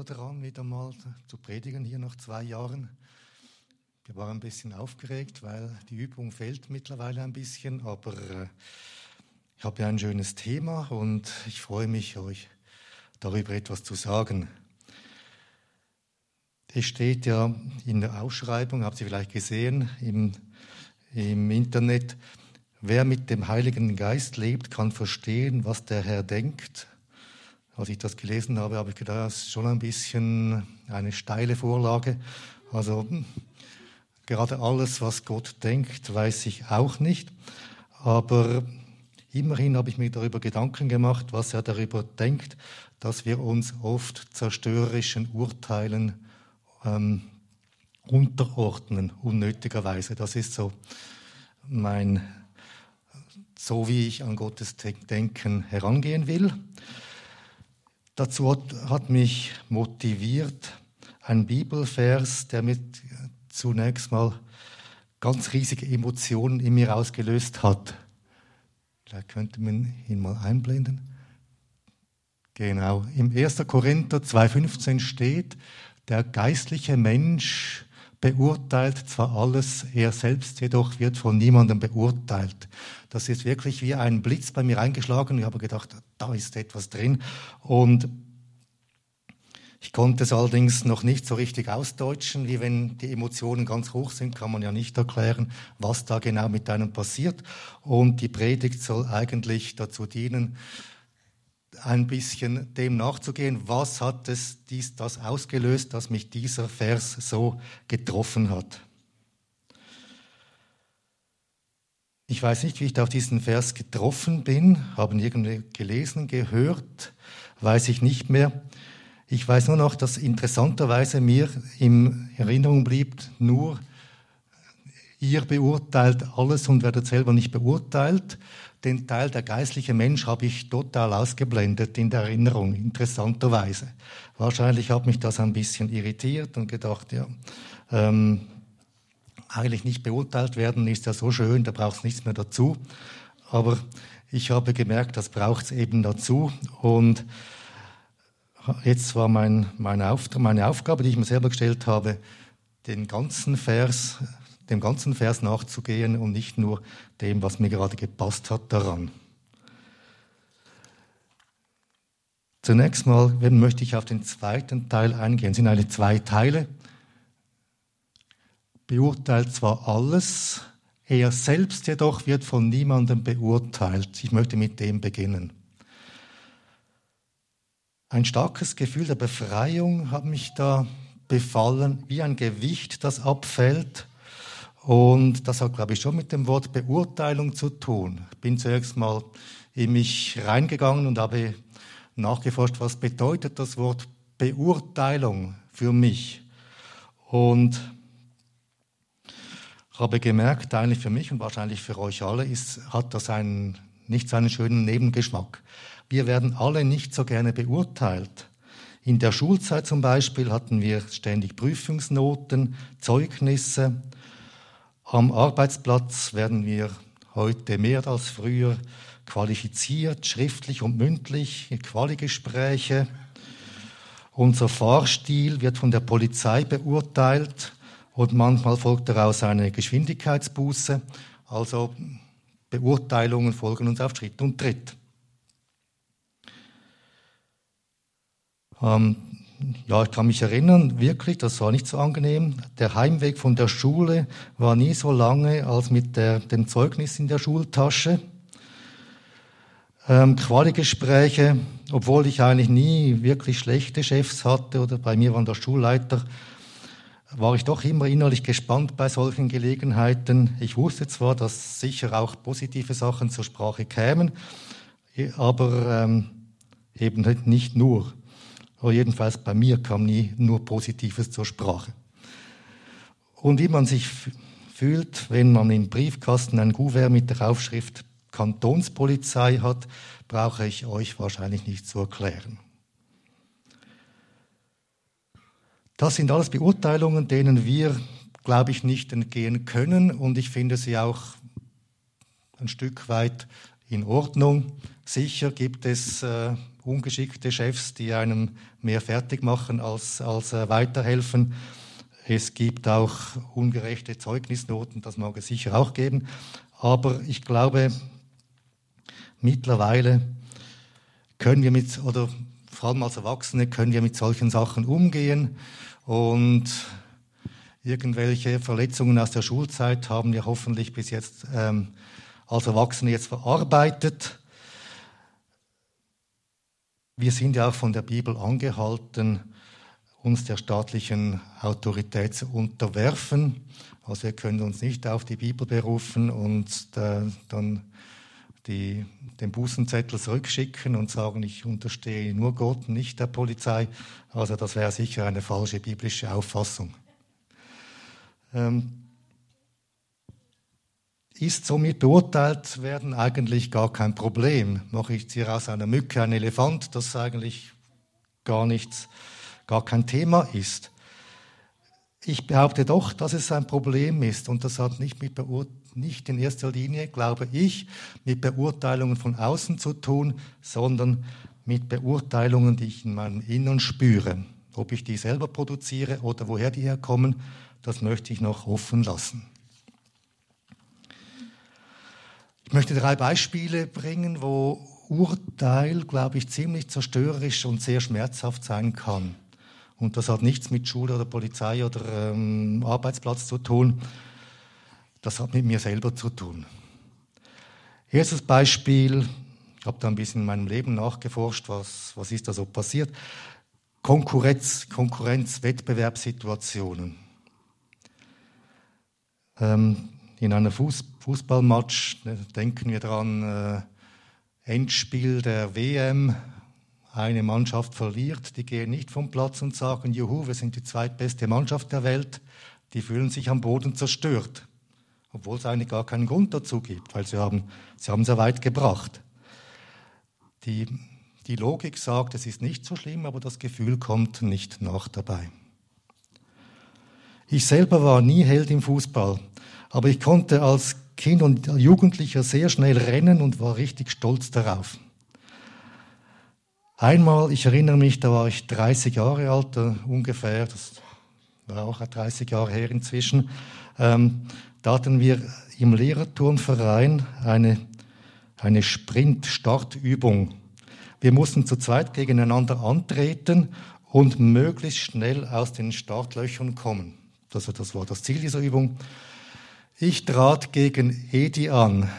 daran, wieder mal zu predigen hier nach zwei Jahren. Wir waren ein bisschen aufgeregt, weil die Übung fehlt mittlerweile ein bisschen, aber äh, ich habe ja ein schönes Thema und ich freue mich, euch darüber etwas zu sagen. Es steht ja in der Ausschreibung, habt ihr vielleicht gesehen, im, im Internet, wer mit dem Heiligen Geist lebt, kann verstehen, was der Herr denkt als ich das gelesen habe, habe ich gedacht, das ist schon ein bisschen eine steile Vorlage. Also gerade alles, was Gott denkt, weiß ich auch nicht. Aber immerhin habe ich mir darüber Gedanken gemacht, was er darüber denkt, dass wir uns oft zerstörerischen Urteilen ähm, unterordnen, unnötigerweise. Das ist so mein, so wie ich an Gottes Denken herangehen will. Dazu hat, mich motiviert ein Bibelvers, der mir zunächst mal ganz riesige Emotionen in mir ausgelöst hat. Vielleicht könnte man ihn mal einblenden. Genau. Im 1. Korinther 2,15 steht, der geistliche Mensch beurteilt zwar alles, er selbst jedoch wird von niemandem beurteilt. Das ist wirklich wie ein Blitz bei mir eingeschlagen. Ich habe gedacht, da ist etwas drin. Und ich konnte es allerdings noch nicht so richtig ausdeutschen, wie wenn die Emotionen ganz hoch sind, kann man ja nicht erklären, was da genau mit einem passiert. Und die Predigt soll eigentlich dazu dienen, ein bisschen dem nachzugehen, was hat es dies, das ausgelöst, dass mich dieser Vers so getroffen hat. Ich weiß nicht, wie ich auf diesen Vers getroffen bin, haben irgendwie gelesen, gehört, weiß ich nicht mehr. Ich weiß nur noch, dass interessanterweise mir in Erinnerung blieb, nur ihr beurteilt alles und werdet selber nicht beurteilt den Teil der geistliche Mensch habe ich total ausgeblendet in der Erinnerung, interessanterweise. Wahrscheinlich hat mich das ein bisschen irritiert und gedacht, ja, ähm, eigentlich nicht beurteilt werden ist ja so schön, da braucht es nichts mehr dazu. Aber ich habe gemerkt, das braucht es eben dazu. Und jetzt war mein, meine, Auftrag, meine Aufgabe, die ich mir selber gestellt habe, den ganzen Vers dem ganzen Vers nachzugehen und nicht nur dem, was mir gerade gepasst hat daran. Zunächst mal möchte ich auf den zweiten Teil eingehen. Es sind eine zwei Teile. Beurteilt zwar alles, er selbst jedoch wird von niemandem beurteilt. Ich möchte mit dem beginnen. Ein starkes Gefühl der Befreiung hat mich da befallen, wie ein Gewicht, das abfällt und das hat, glaube ich, schon mit dem Wort Beurteilung zu tun. Ich bin zuerst mal in mich reingegangen und habe nachgeforscht, was bedeutet das Wort Beurteilung für mich. Und habe gemerkt, eigentlich für mich und wahrscheinlich für euch alle, ist, hat das einen, nicht so einen schönen Nebengeschmack. Wir werden alle nicht so gerne beurteilt. In der Schulzeit zum Beispiel hatten wir ständig Prüfungsnoten, Zeugnisse, am Arbeitsplatz werden wir heute mehr als früher qualifiziert, schriftlich und mündlich, in Qualigespräche. Unser Fahrstil wird von der Polizei beurteilt und manchmal folgt daraus eine Geschwindigkeitsbuße. Also Beurteilungen folgen uns auf Schritt und Tritt. Ähm, ja, ich kann mich erinnern, wirklich, das war nicht so angenehm. Der Heimweg von der Schule war nie so lange als mit der, dem Zeugnis in der Schultasche. Ähm, Quali-Gespräche, obwohl ich eigentlich nie wirklich schlechte Chefs hatte oder bei mir war der Schulleiter, war ich doch immer innerlich gespannt bei solchen Gelegenheiten. Ich wusste zwar, dass sicher auch positive Sachen zur Sprache kämen, aber ähm, eben nicht nur. Aber jedenfalls bei mir kam nie nur Positives zur Sprache. Und wie man sich fühlt, wenn man im Briefkasten ein Kuvert mit der Aufschrift Kantonspolizei hat, brauche ich euch wahrscheinlich nicht zu erklären. Das sind alles Beurteilungen, denen wir, glaube ich, nicht entgehen können und ich finde sie auch ein Stück weit in Ordnung. Sicher gibt es äh, ungeschickte Chefs, die einem mehr fertig machen als, als äh, weiterhelfen. Es gibt auch ungerechte Zeugnisnoten, das mag es sicher auch geben. Aber ich glaube, mittlerweile können wir mit, oder vor allem als Erwachsene, können wir mit solchen Sachen umgehen. Und irgendwelche Verletzungen aus der Schulzeit haben wir hoffentlich bis jetzt ähm, als Erwachsene jetzt verarbeitet. Wir sind ja auch von der Bibel angehalten, uns der staatlichen Autorität zu unterwerfen. Also wir können uns nicht auf die Bibel berufen und dann die, den Bußenzettel zurückschicken und sagen, ich unterstehe nur Gott, nicht der Polizei. Also das wäre sicher eine falsche biblische Auffassung. Ähm, ist somit beurteilt werden eigentlich gar kein Problem. Mache ich hier aus einer Mücke einen Elefant, das eigentlich gar nichts, gar kein Thema ist. Ich behaupte doch, dass es ein Problem ist und das hat nicht, mit nicht in erster Linie, glaube ich, mit Beurteilungen von außen zu tun, sondern mit Beurteilungen, die ich in meinem Innern spüre. Ob ich die selber produziere oder woher die herkommen, das möchte ich noch offen lassen. Ich möchte drei Beispiele bringen, wo Urteil, glaube ich, ziemlich zerstörerisch und sehr schmerzhaft sein kann. Und das hat nichts mit Schule oder Polizei oder ähm, Arbeitsplatz zu tun. Das hat mit mir selber zu tun. Erstes Beispiel, ich habe da ein bisschen in meinem Leben nachgeforscht, was, was ist da so passiert. Konkurrenz, Konkurrenz, Wettbewerbssituationen. Ähm, in einer Fuß, Fußballmatch äh, denken wir daran, äh, Endspiel der WM, eine Mannschaft verliert, die gehen nicht vom Platz und sagen, juhu, wir sind die zweitbeste Mannschaft der Welt, die fühlen sich am Boden zerstört, obwohl es eigentlich gar keinen Grund dazu gibt, weil sie haben, sie haben sehr weit gebracht. Die, die Logik sagt, es ist nicht so schlimm, aber das Gefühl kommt nicht nach dabei. Ich selber war nie Held im Fußball. Aber ich konnte als Kind und Jugendlicher sehr schnell rennen und war richtig stolz darauf. Einmal, ich erinnere mich, da war ich 30 Jahre alt, äh, ungefähr, das war auch 30 Jahre her inzwischen, ähm, da hatten wir im Lehrerturnverein eine, eine Sprint-Startübung. Wir mussten zu zweit gegeneinander antreten und möglichst schnell aus den Startlöchern kommen. Also das war das Ziel dieser Übung. Ich trat gegen Edi an,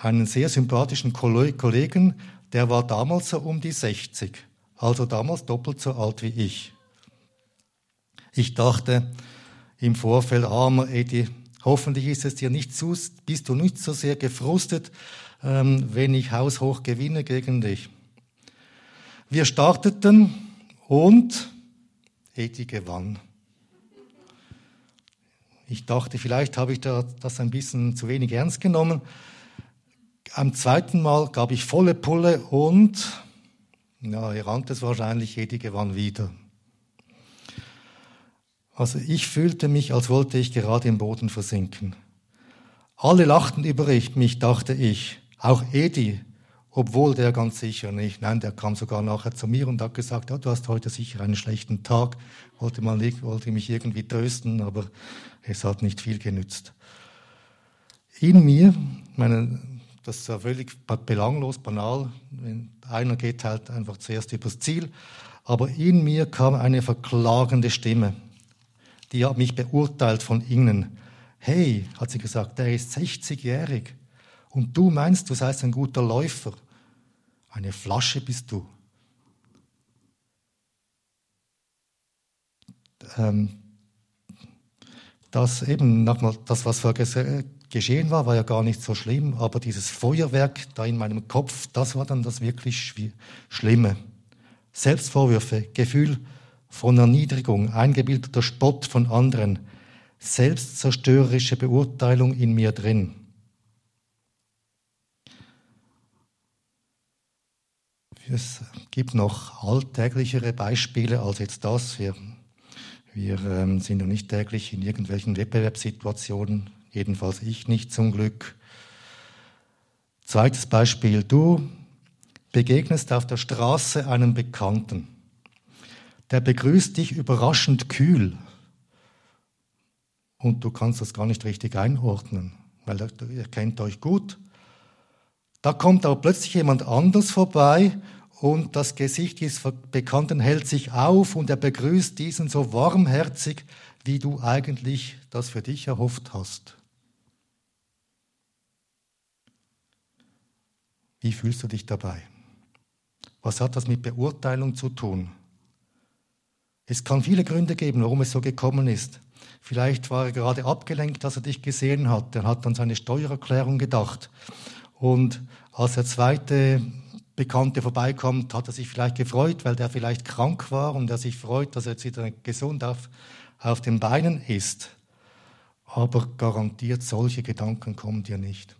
einen sehr sympathischen Kollegen, der war damals so um die 60, also damals doppelt so alt wie ich. Ich dachte im Vorfeld, armer Edi, hoffentlich ist es dir nicht zu, bist du nicht so sehr gefrustet, ähm, wenn ich haushoch gewinne gegen dich. Wir starteten und Edi gewann. Ich dachte, vielleicht habe ich das ein bisschen zu wenig ernst genommen. Am zweiten Mal gab ich volle Pulle und, ja, ihr ahnt es wahrscheinlich, Edi gewann wieder. Also ich fühlte mich, als wollte ich gerade im Boden versinken. Alle lachten über mich, dachte ich. Auch Edi, obwohl der ganz sicher nicht. Nein, der kam sogar nachher zu mir und hat gesagt, ja, du hast heute sicher einen schlechten Tag. Wollte, mal, wollte mich irgendwie trösten, aber es hat nicht viel genützt. In mir, meine, das ist ja völlig belanglos, banal, einer geht halt einfach zuerst übers Ziel, aber in mir kam eine verklagende Stimme, die hat mich beurteilt von innen. Hey, hat sie gesagt, der ist 60-jährig und du meinst, du seist ein guter Läufer. Eine Flasche bist du. Ähm, dass eben nochmal das, was vorher geschehen war, war ja gar nicht so schlimm, aber dieses Feuerwerk da in meinem Kopf, das war dann das wirklich Schlimme. Selbstvorwürfe, Gefühl von Erniedrigung, eingebildeter Spott von anderen, selbstzerstörerische Beurteilung in mir drin. Es gibt noch alltäglichere Beispiele als jetzt das. Wir wir ähm, sind noch nicht täglich in irgendwelchen Wettbewerbssituationen, jedenfalls ich nicht zum Glück. Zweites Beispiel. Du begegnest auf der Straße einem Bekannten. Der begrüßt dich überraschend kühl. Und du kannst das gar nicht richtig einordnen, weil er, er kennt euch gut. Da kommt aber plötzlich jemand anders vorbei und das Gesicht des Bekannten hält sich auf und er begrüßt diesen so warmherzig, wie du eigentlich das für dich erhofft hast. Wie fühlst du dich dabei? Was hat das mit Beurteilung zu tun? Es kann viele Gründe geben, warum es so gekommen ist. Vielleicht war er gerade abgelenkt, dass er dich gesehen hat. Er hat an seine Steuererklärung gedacht. Und als der zweite Bekannte vorbeikommt, hat er sich vielleicht gefreut, weil der vielleicht krank war und er sich freut, dass er jetzt wieder gesund auf, auf den Beinen ist. Aber garantiert, solche Gedanken kommen dir nicht.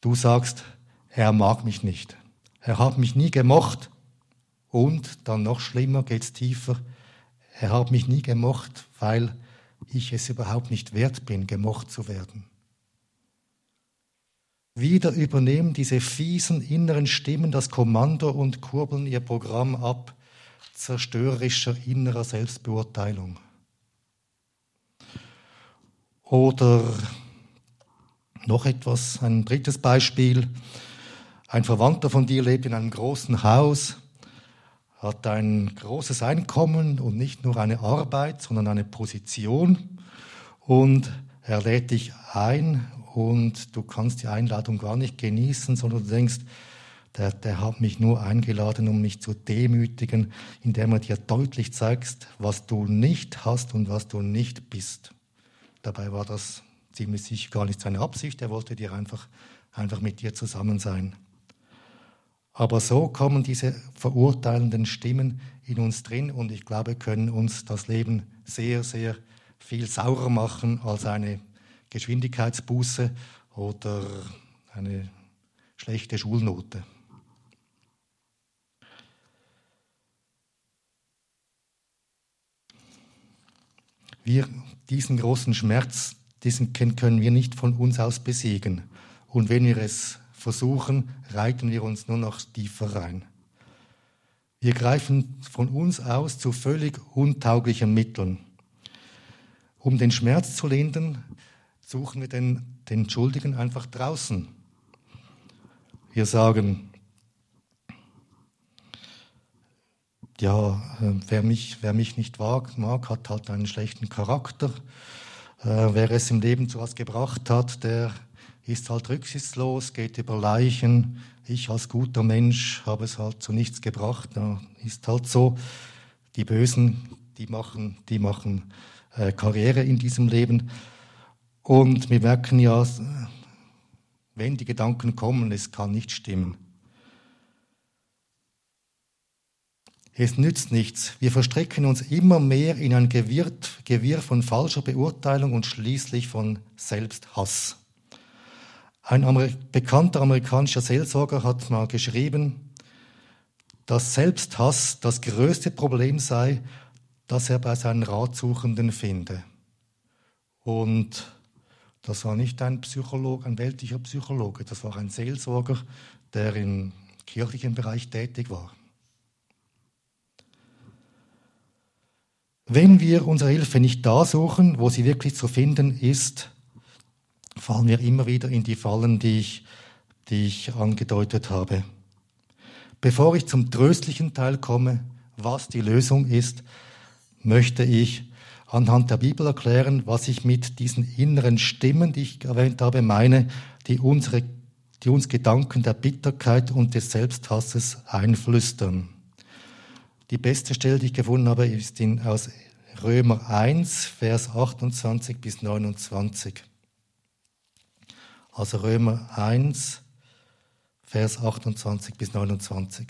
Du sagst, er mag mich nicht. Er hat mich nie gemocht. Und dann noch schlimmer geht's tiefer. Er hat mich nie gemocht, weil ich es überhaupt nicht wert bin, gemocht zu werden. Wieder übernehmen diese fiesen inneren Stimmen das Kommando und kurbeln ihr Programm ab, zerstörerischer innerer Selbstbeurteilung. Oder noch etwas, ein drittes Beispiel. Ein Verwandter von dir lebt in einem großen Haus, hat ein großes Einkommen und nicht nur eine Arbeit, sondern eine Position. Und er lädt dich ein und du kannst die Einladung gar nicht genießen, sondern du denkst, der, der hat mich nur eingeladen, um mich zu demütigen, indem er dir deutlich zeigst, was du nicht hast und was du nicht bist. Dabei war das ziemlich sicher gar nicht seine Absicht, er wollte dir einfach, einfach mit dir zusammen sein. Aber so kommen diese verurteilenden Stimmen in uns drin und ich glaube, können uns das Leben sehr, sehr viel saurer machen als eine Geschwindigkeitsbuße oder eine schlechte Schulnote. Wir, diesen großen Schmerz, diesen können wir nicht von uns aus besiegen. Und wenn wir es versuchen, reiten wir uns nur noch tiefer rein. Wir greifen von uns aus zu völlig untauglichen Mitteln. Um den Schmerz zu lindern, suchen wir den, den Schuldigen einfach draußen. Wir sagen, ja, äh, wer mich, wer mich nicht mag, hat halt einen schlechten Charakter. Äh, wer es im Leben zu was gebracht hat, der ist halt rücksichtslos, geht über Leichen. Ich als guter Mensch habe es halt zu nichts gebracht. Ist halt so. Die Bösen, die machen, die machen Karriere in diesem Leben. Und wir merken ja, wenn die Gedanken kommen, es kann nicht stimmen. Es nützt nichts. Wir verstricken uns immer mehr in ein Gewirr, Gewirr von falscher Beurteilung und schließlich von Selbsthass. Ein Amer bekannter amerikanischer Seelsorger hat mal geschrieben, dass Selbsthass das größte Problem sei, das er bei seinen Ratsuchenden finde. Und das war nicht ein Psychologe, ein weltlicher Psychologe, das war ein Seelsorger, der im kirchlichen Bereich tätig war. Wenn wir unsere Hilfe nicht da suchen, wo sie wirklich zu finden ist, fallen wir immer wieder in die Fallen, die ich, die ich angedeutet habe. Bevor ich zum tröstlichen Teil komme, was die Lösung ist, möchte ich anhand der Bibel erklären, was ich mit diesen inneren Stimmen, die ich erwähnt habe, meine, die, unsere, die uns Gedanken der Bitterkeit und des Selbsthasses einflüstern. Die beste Stelle, die ich gefunden habe, ist in, aus Römer 1, Vers 28 bis 29. Also Römer 1, Vers 28 bis 29.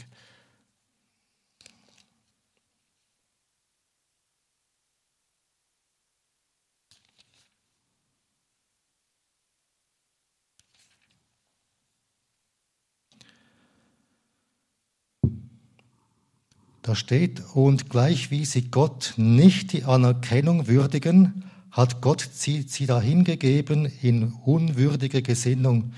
Da steht, und gleich wie sie Gott nicht die Anerkennung würdigen, hat Gott sie, sie dahingegeben, in unwürdige Gesinnung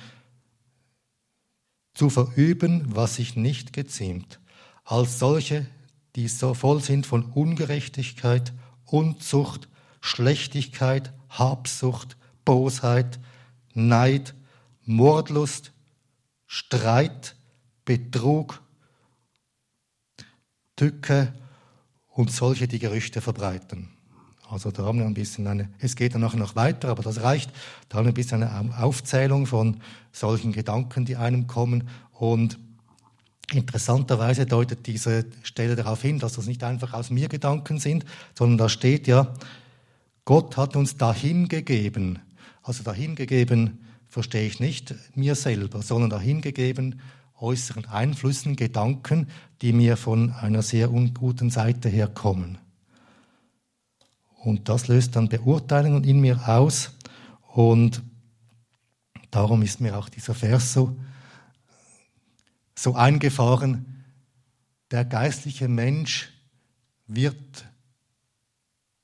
zu verüben, was sich nicht geziemt, als solche, die so voll sind von Ungerechtigkeit, Unzucht, Schlechtigkeit, Habsucht, Bosheit, Neid, Mordlust, Streit, Betrug, Tücke und solche, die Gerüchte verbreiten. Also da haben wir ein bisschen eine, es geht dann nachher noch weiter, aber das reicht. Da haben wir ein bisschen eine Aufzählung von solchen Gedanken, die einem kommen. Und interessanterweise deutet diese Stelle darauf hin, dass das nicht einfach aus mir Gedanken sind, sondern da steht ja, Gott hat uns dahin gegeben. Also dahin gegeben verstehe ich nicht mir selber, sondern dahin gegeben äußeren Einflüssen, Gedanken, die mir von einer sehr unguten Seite her kommen. Und das löst dann Beurteilungen in mir aus. Und darum ist mir auch dieser Vers so, so eingefahren. Der geistliche Mensch wird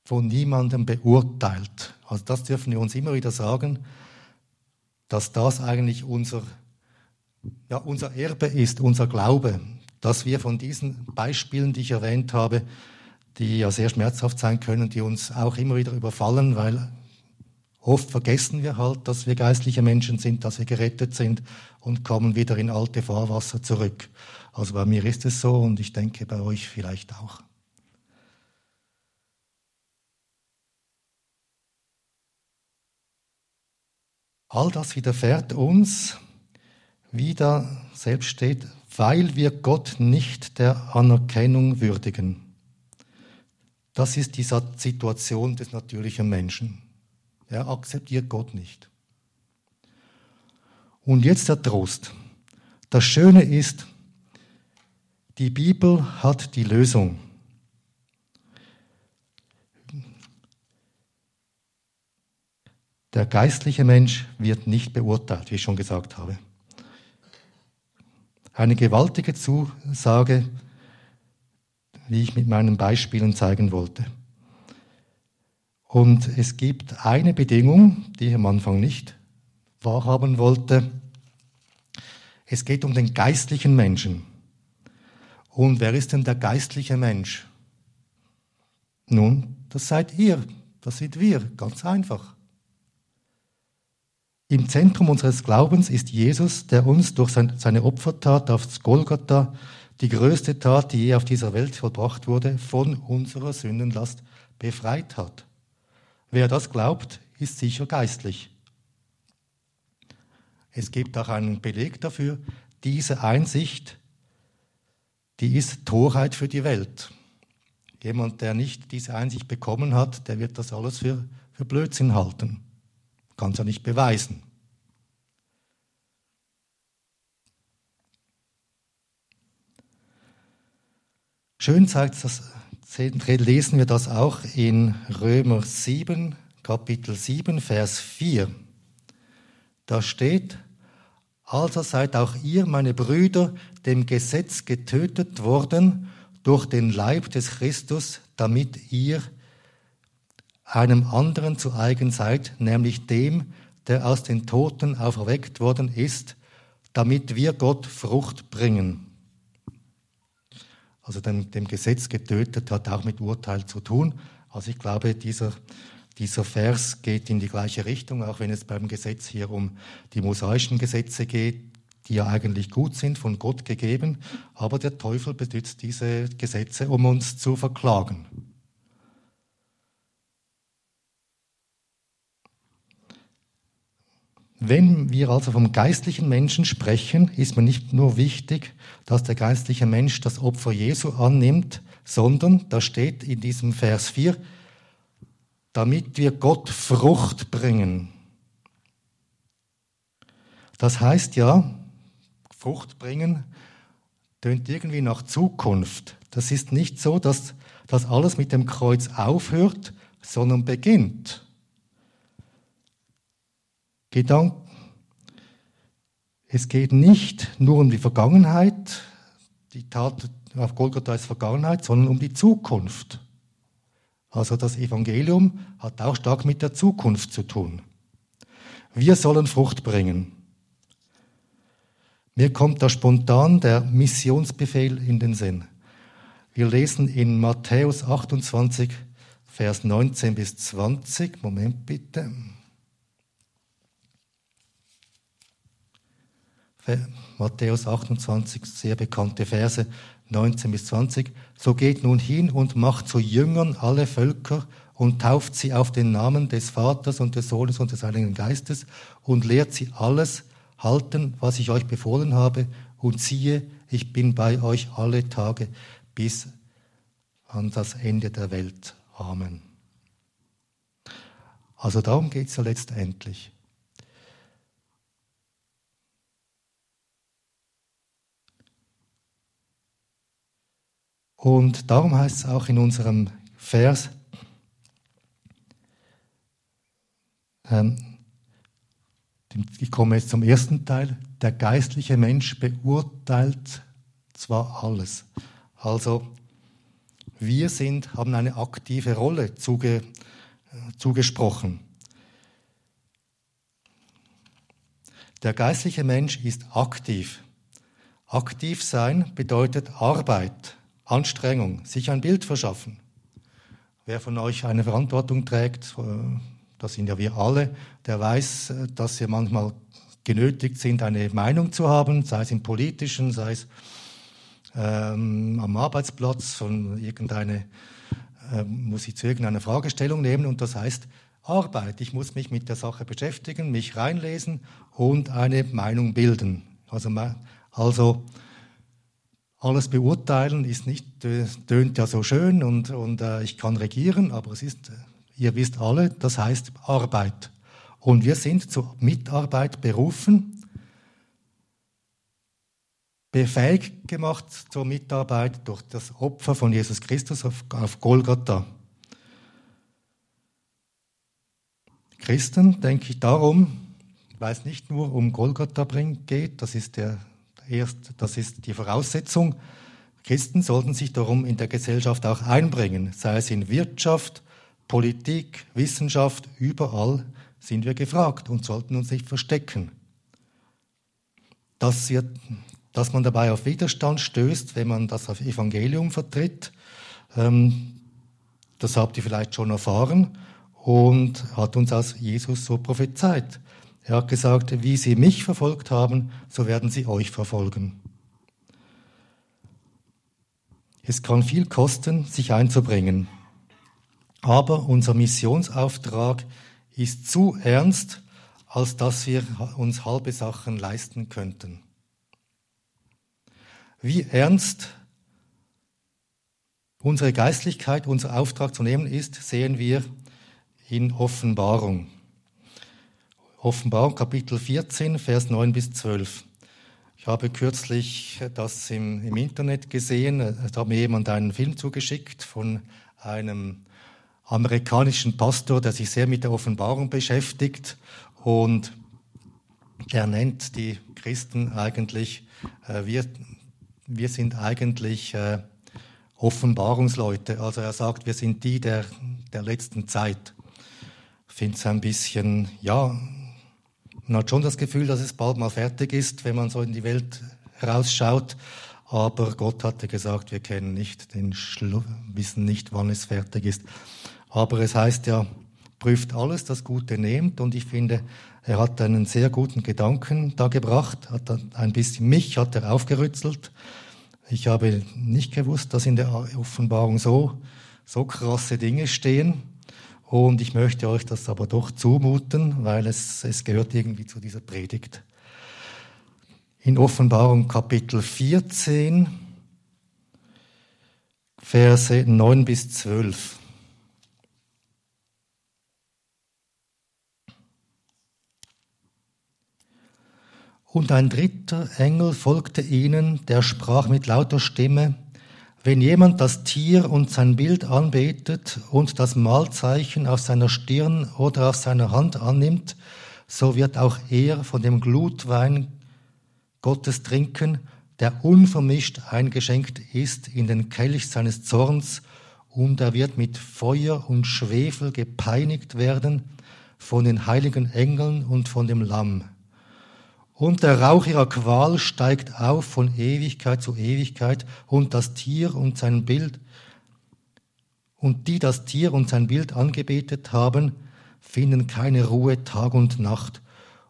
von niemandem beurteilt. Also das dürfen wir uns immer wieder sagen, dass das eigentlich unser, ja, unser Erbe ist, unser Glaube, dass wir von diesen Beispielen, die ich erwähnt habe, die ja sehr schmerzhaft sein können, die uns auch immer wieder überfallen, weil oft vergessen wir halt, dass wir geistliche Menschen sind, dass wir gerettet sind und kommen wieder in alte Fahrwasser zurück. Also bei mir ist es so und ich denke bei euch vielleicht auch. All das widerfährt uns, wie da selbst steht, weil wir Gott nicht der Anerkennung würdigen. Das ist die Situation des natürlichen Menschen. Er akzeptiert Gott nicht. Und jetzt der Trost. Das Schöne ist, die Bibel hat die Lösung. Der geistliche Mensch wird nicht beurteilt, wie ich schon gesagt habe. Eine gewaltige Zusage, wie ich mit meinen Beispielen zeigen wollte. Und es gibt eine Bedingung, die ich am Anfang nicht wahrhaben wollte. Es geht um den geistlichen Menschen. Und wer ist denn der geistliche Mensch? Nun, das seid ihr, das sind wir, ganz einfach. Im Zentrum unseres Glaubens ist Jesus, der uns durch seine Opfertat aufs Golgatha die größte Tat, die je auf dieser Welt vollbracht wurde, von unserer Sündenlast befreit hat. Wer das glaubt, ist sicher geistlich. Es gibt auch einen Beleg dafür, diese Einsicht, die ist Torheit für die Welt. Jemand, der nicht diese Einsicht bekommen hat, der wird das alles für, für Blödsinn halten. Kann es ja nicht beweisen. Schön zeigt das, lesen wir das auch in Römer 7, Kapitel 7, Vers 4. Da steht, also seid auch ihr, meine Brüder, dem Gesetz getötet worden durch den Leib des Christus, damit ihr einem anderen zu eigen seid, nämlich dem, der aus den Toten auferweckt worden ist, damit wir Gott Frucht bringen also dem, dem Gesetz getötet, hat auch mit Urteil zu tun. Also ich glaube, dieser, dieser Vers geht in die gleiche Richtung, auch wenn es beim Gesetz hier um die mosaischen Gesetze geht, die ja eigentlich gut sind, von Gott gegeben, aber der Teufel benutzt diese Gesetze, um uns zu verklagen. Wenn wir also vom geistlichen Menschen sprechen, ist mir nicht nur wichtig, dass der geistliche Mensch das Opfer Jesu annimmt, sondern, da steht in diesem Vers 4, damit wir Gott Frucht bringen. Das heißt ja, Frucht bringen tönt irgendwie nach Zukunft. Das ist nicht so, dass das alles mit dem Kreuz aufhört, sondern beginnt. Gedanken. Es geht nicht nur um die Vergangenheit, die Tat auf Golgatha ist Vergangenheit, sondern um die Zukunft. Also das Evangelium hat auch stark mit der Zukunft zu tun. Wir sollen Frucht bringen. Mir kommt da spontan der Missionsbefehl in den Sinn. Wir lesen in Matthäus 28, Vers 19 bis 20. Moment bitte. Matthäus 28, sehr bekannte Verse, 19 bis 20. So geht nun hin und macht zu Jüngern alle Völker und tauft sie auf den Namen des Vaters und des Sohnes und des Heiligen Geistes und lehrt sie alles halten, was ich euch befohlen habe. Und siehe, ich bin bei euch alle Tage bis an das Ende der Welt. Amen. Also darum geht es ja letztendlich. Und darum heißt es auch in unserem Vers, ähm, ich komme jetzt zum ersten Teil, der geistliche Mensch beurteilt zwar alles. Also wir sind, haben eine aktive Rolle zuge, zugesprochen. Der geistliche Mensch ist aktiv. Aktiv sein bedeutet Arbeit. Anstrengung, sich ein Bild verschaffen. Wer von euch eine Verantwortung trägt, äh, das sind ja wir alle, der weiß, äh, dass wir manchmal genötigt sind, eine Meinung zu haben, sei es im politischen, sei es ähm, am Arbeitsplatz, von irgendeine, äh, muss ich zu irgendeiner Fragestellung nehmen und das heißt Arbeit. Ich muss mich mit der Sache beschäftigen, mich reinlesen und eine Meinung bilden. Also, also alles beurteilen ist nicht, äh, tönt ja so schön und, und äh, ich kann regieren, aber es ist, äh, ihr wisst alle, das heißt Arbeit. Und wir sind zur Mitarbeit berufen, befähigt gemacht zur Mitarbeit durch das Opfer von Jesus Christus auf, auf Golgatha. Christen, denke ich darum, weil es nicht nur um Golgatha geht, das ist der Erst, das ist die Voraussetzung. Christen sollten sich darum in der Gesellschaft auch einbringen, sei es in Wirtschaft, Politik, Wissenschaft, überall sind wir gefragt und sollten uns nicht verstecken. Dass, wir, dass man dabei auf Widerstand stößt, wenn man das Evangelium vertritt, ähm, das habt ihr vielleicht schon erfahren und hat uns als Jesus so prophezeit. Er hat gesagt, wie sie mich verfolgt haben, so werden sie euch verfolgen. Es kann viel kosten, sich einzubringen. Aber unser Missionsauftrag ist zu ernst, als dass wir uns halbe Sachen leisten könnten. Wie ernst unsere Geistlichkeit, unser Auftrag zu nehmen ist, sehen wir in Offenbarung. Offenbarung Kapitel 14, Vers 9 bis 12. Ich habe kürzlich das im, im Internet gesehen. Es hat mir jemand einen Film zugeschickt von einem amerikanischen Pastor, der sich sehr mit der Offenbarung beschäftigt und der nennt die Christen eigentlich, äh, wir, wir sind eigentlich äh, Offenbarungsleute. Also er sagt, wir sind die der, der letzten Zeit. Ich finde es ein bisschen, ja, man hat schon das Gefühl, dass es bald mal fertig ist, wenn man so in die Welt rausschaut. Aber Gott hatte gesagt, wir kennen nicht den Schlu wissen nicht, wann es fertig ist. Aber es heißt ja, prüft alles, das Gute nehmt. Und ich finde, er hat einen sehr guten Gedanken da gebracht, hat ein bisschen mich hat er aufgerützelt. Ich habe nicht gewusst, dass in der Offenbarung so, so krasse Dinge stehen. Und ich möchte euch das aber doch zumuten, weil es, es gehört irgendwie zu dieser Predigt. In Offenbarung Kapitel 14, Verse 9 bis 12. Und ein dritter Engel folgte ihnen, der sprach mit lauter Stimme, wenn jemand das Tier und sein Bild anbetet und das Mahlzeichen auf seiner Stirn oder auf seiner Hand annimmt, so wird auch er von dem Glutwein Gottes trinken, der unvermischt eingeschenkt ist in den Kelch seines Zorns, und er wird mit Feuer und Schwefel gepeinigt werden von den heiligen Engeln und von dem Lamm. Und der Rauch ihrer Qual steigt auf von Ewigkeit zu Ewigkeit und das Tier und sein Bild und die das Tier und sein Bild angebetet haben, finden keine Ruhe Tag und Nacht.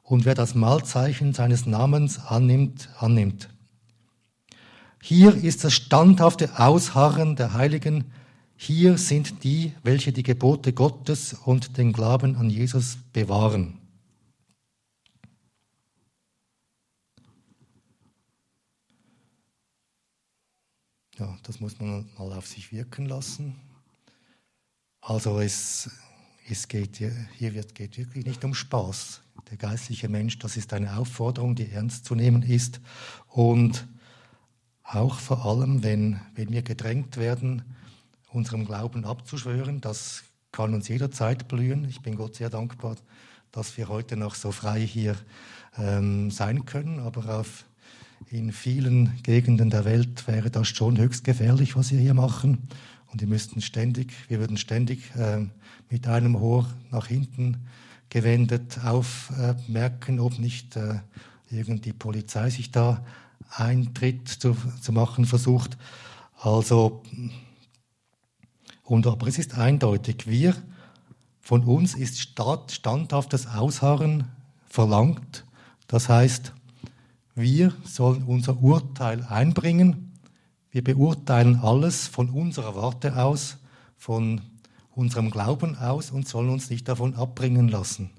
Und wer das Malzeichen seines Namens annimmt, annimmt. Hier ist das standhafte Ausharren der Heiligen. Hier sind die, welche die Gebote Gottes und den Glauben an Jesus bewahren. Ja, das muss man mal auf sich wirken lassen. Also es, es geht hier wird, geht wirklich nicht um Spaß. Der geistliche Mensch, das ist eine Aufforderung, die ernst zu nehmen ist. Und auch vor allem, wenn, wenn wir gedrängt werden, unserem Glauben abzuschwören, das kann uns jederzeit blühen. Ich bin Gott sehr dankbar, dass wir heute noch so frei hier ähm, sein können. Aber auf, in vielen Gegenden der Welt wäre das schon höchst gefährlich, was wir hier machen. Und wir müssten ständig, wir würden ständig äh, mit einem Ohr nach hinten gewendet aufmerken, äh, ob nicht äh, irgendwie Polizei sich da Eintritt zu, zu machen versucht. Also, und aber es ist eindeutig, wir, von uns ist standhaftes Ausharren verlangt. Das heißt, wir sollen unser Urteil einbringen wir beurteilen alles von unserer Warte aus, von unserem Glauben aus und sollen uns nicht davon abbringen lassen.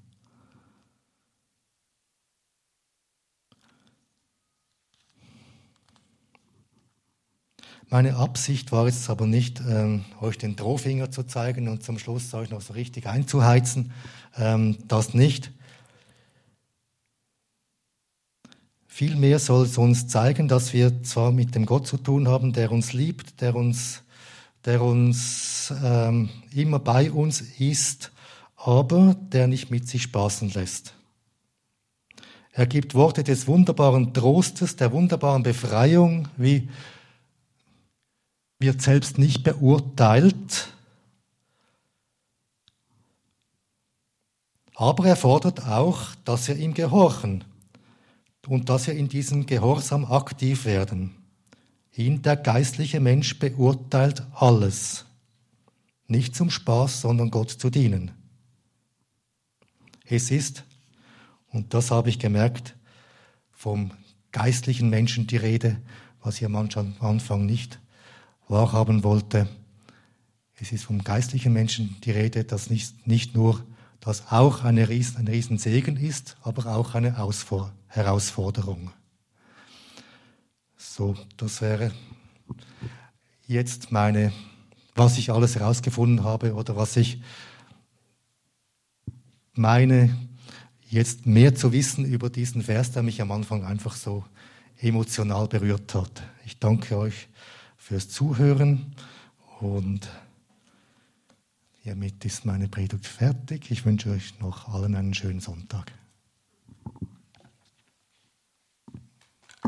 Meine Absicht war jetzt aber nicht, ähm, euch den Drohfinger zu zeigen und zum Schluss euch noch so richtig einzuheizen. Ähm, das nicht. Vielmehr soll es uns zeigen, dass wir zwar mit dem Gott zu tun haben, der uns liebt, der uns, der uns ähm, immer bei uns ist, aber der nicht mit sich spaßen lässt. Er gibt Worte des wunderbaren Trostes, der wunderbaren Befreiung, wie wird selbst nicht beurteilt, aber er fordert auch, dass wir ihm gehorchen und dass wir in diesem Gehorsam aktiv werden. Ihn, der geistliche Mensch, beurteilt alles. Nicht zum Spaß, sondern Gott zu dienen. Es ist, und das habe ich gemerkt, vom geistlichen Menschen die Rede, was ich am Anfang nicht wahrhaben wollte. Es ist vom geistlichen Menschen die Rede, dass nicht, nicht nur das auch eine Riesen, ein Riesensegen ist, aber auch eine Herausforderung. So, das wäre jetzt meine, was ich alles herausgefunden habe oder was ich meine, jetzt mehr zu wissen über diesen Vers, der mich am Anfang einfach so emotional berührt hat. Ich danke euch fürs Zuhören und Hiermit ist meine Predigt fertig. Ich wünsche euch noch allen einen schönen Sonntag.